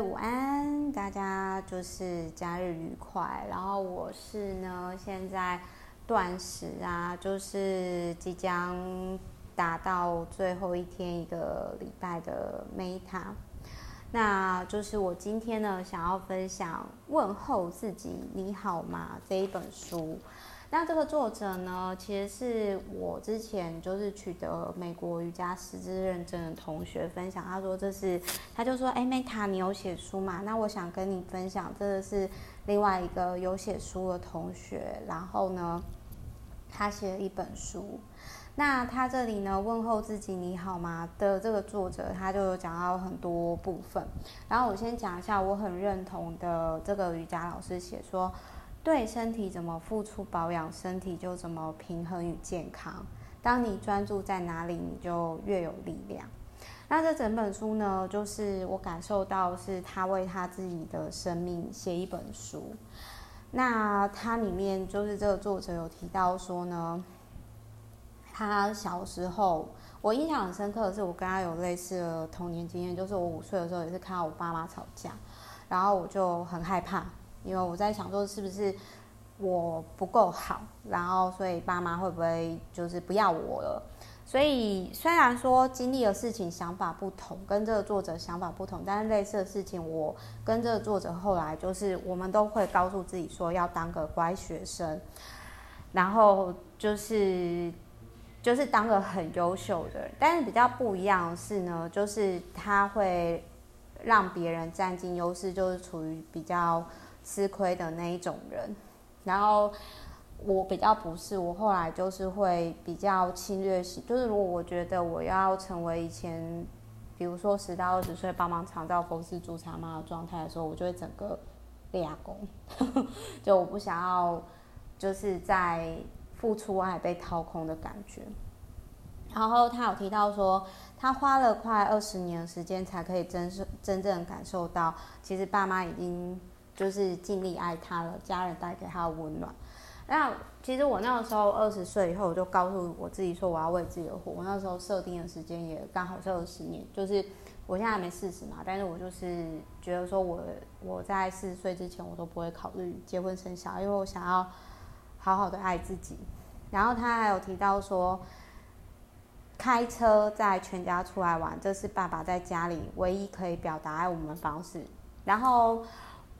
午安，大家就是假日愉快。然后我是呢，现在断食啊，就是即将达到最后一天一个礼拜的 Meta。那就是我今天呢，想要分享《问候自己，你好吗》这一本书。那这个作者呢，其实是我之前就是取得美国瑜伽师资认证的同学分享。他说这是，他就说，哎，Meta，你有写书嘛？那我想跟你分享，这个是另外一个有写书的同学。然后呢，他写了一本书。那他这里呢，问候自己你好吗的这个作者，他就有讲到很多部分。然后我先讲一下，我很认同的这个瑜伽老师写说。对身体怎么付出保养，身体就怎么平衡与健康。当你专注在哪里，你就越有力量。那这整本书呢，就是我感受到是他为他自己的生命写一本书。那他里面就是这个作者有提到说呢，他小时候我印象很深刻的是，我跟他有类似的童年经验，就是我五岁的时候也是看到我爸妈吵架，然后我就很害怕。因为我在想说，是不是我不够好，然后所以爸妈会不会就是不要我了？所以虽然说经历的事情想法不同，跟这个作者想法不同，但是类似的事情，我跟这个作者后来就是我们都会告诉自己说要当个乖学生，然后就是就是当个很优秀的人。但是比较不一样的是呢，就是他会让别人占尽优势，就是处于比较。吃亏的那一种人，然后我比较不是，我后来就是会比较侵略性，就是如果我觉得我要成为以前，比如说十到二十岁帮忙长照公司驻场妈的状态的时候，我就会整个练功，就我不想要就是在付出爱被掏空的感觉。然后他有提到说，他花了快二十年的时间才可以真正真正感受到，其实爸妈已经。就是尽力爱他了，家人带给他温暖。那其实我那个时候二十岁以后，我就告诉我自己说，我要为自己而活。我那时候设定的时间也刚好是二十年，就是我现在还没四十嘛，但是我就是觉得说我我在四十岁之前，我都不会考虑结婚生小孩，因为我想要好好的爱自己。然后他还有提到说，开车在全家出来玩，这是爸爸在家里唯一可以表达爱我们的方式。然后。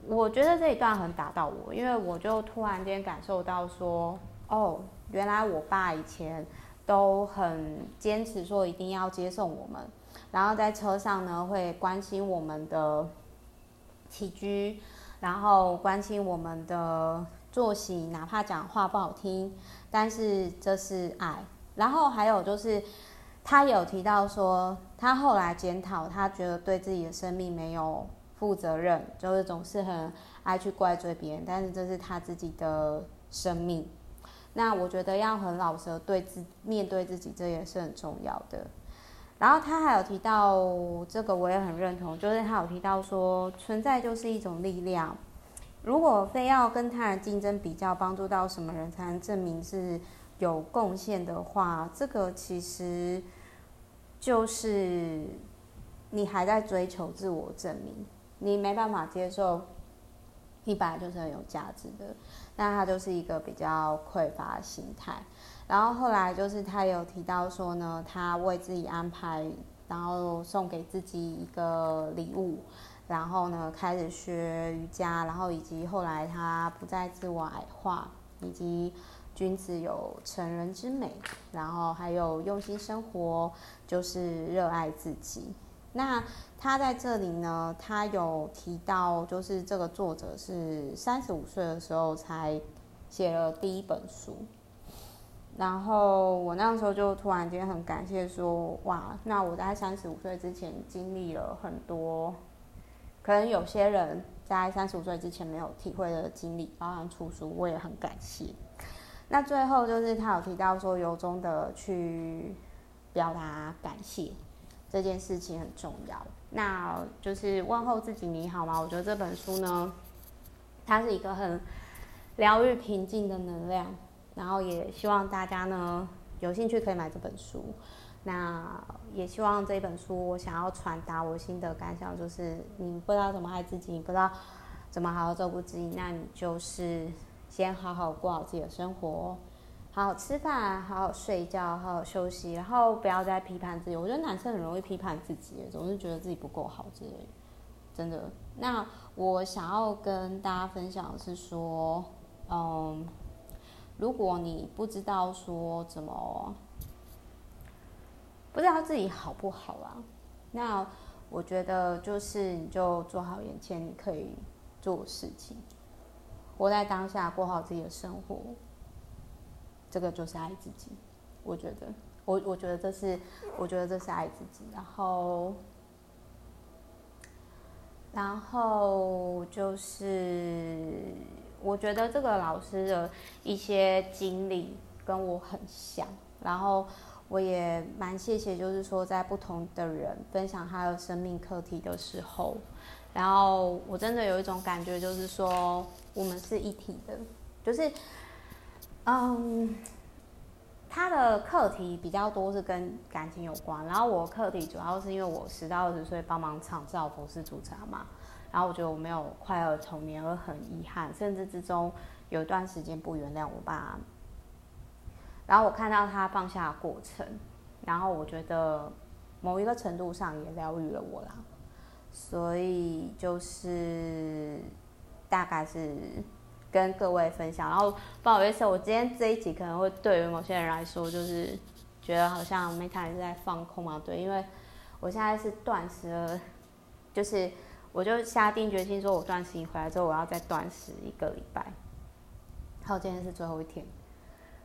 我觉得这一段很打到我，因为我就突然间感受到说，哦，原来我爸以前都很坚持说一定要接送我们，然后在车上呢会关心我们的起居，然后关心我们的作息，哪怕讲话不好听，但是这是爱。然后还有就是，他有提到说，他后来检讨，他觉得对自己的生命没有。负责任就是总是很爱去怪罪别人，但是这是他自己的生命。那我觉得要很老实对自面对自己，这也是很重要的。然后他还有提到这个，我也很认同，就是他有提到说，存在就是一种力量。如果非要跟他人竞争比较，帮助到什么人才能证明是有贡献的话，这个其实就是你还在追求自我证明。你没办法接受，你本来就是很有价值的，那他就是一个比较匮乏的心态。然后后来就是他有提到说呢，他为自己安排，然后送给自己一个礼物，然后呢开始学瑜伽，然后以及后来他不再自我矮化，以及君子有成人之美，然后还有用心生活，就是热爱自己。那他在这里呢，他有提到，就是这个作者是三十五岁的时候才写了第一本书，然后我那时候就突然间很感谢说，哇，那我在三十五岁之前经历了很多，可能有些人在三十五岁之前没有体会的经历，包含出书，我也很感谢。那最后就是他有提到说，由衷的去表达感谢。这件事情很重要，那就是问候自己你好吗？我觉得这本书呢，它是一个很疗愈、平静的能量，然后也希望大家呢有兴趣可以买这本书。那也希望这本书，我想要传达我心得感想，就是你不知道怎么爱自己，你不知道怎么好好照顾自己，那你就是先好好过好自己的生活，好好吃饭，好好睡觉，好好休息，然后不要再批判自己。我觉得男生很容易批判自己，总是觉得自己不够好之类，真的。那我想要跟大家分享的是说，嗯，如果你不知道说怎么。不知道自己好不好啊？那我觉得就是你就做好眼前你可以做事情，活在当下，过好自己的生活，这个就是爱自己。我觉得，我我觉得这是，我觉得这是爱自己。然后，然后就是我觉得这个老师的一些经历跟我很像，然后。我也蛮谢谢，就是说在不同的人分享他的生命课题的时候，然后我真的有一种感觉，就是说我们是一体的，就是，嗯，他的课题比较多是跟感情有关，然后我课题主要是因为我十到二十岁帮忙长照佛事主茶嘛，然后我觉得我没有快乐的童年而很遗憾，甚至之中有一段时间不原谅我爸。然后我看到他放下的过程，然后我觉得某一个程度上也疗愈了我啦，所以就是大概是跟各位分享。然后不好意思，我今天这一集可能会对于某些人来说，就是觉得好像 Meta 是在放空嘛，对，因为我现在是断食了，就是我就下定决心说，我断食回来之后，我要再断食一个礼拜。好，今天是最后一天。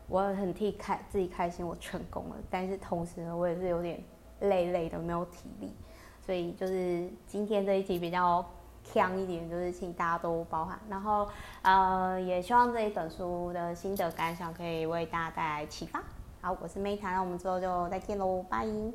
我很替开自己开心，我成功了。但是同时呢，我也是有点累累的，没有体力。所以就是今天这一集比较强一点，就是请大家都包涵。然后呃，也希望这一本书的心得感想可以为大家带来启发。好，我是 Meta，那我们之后就再见喽，拜。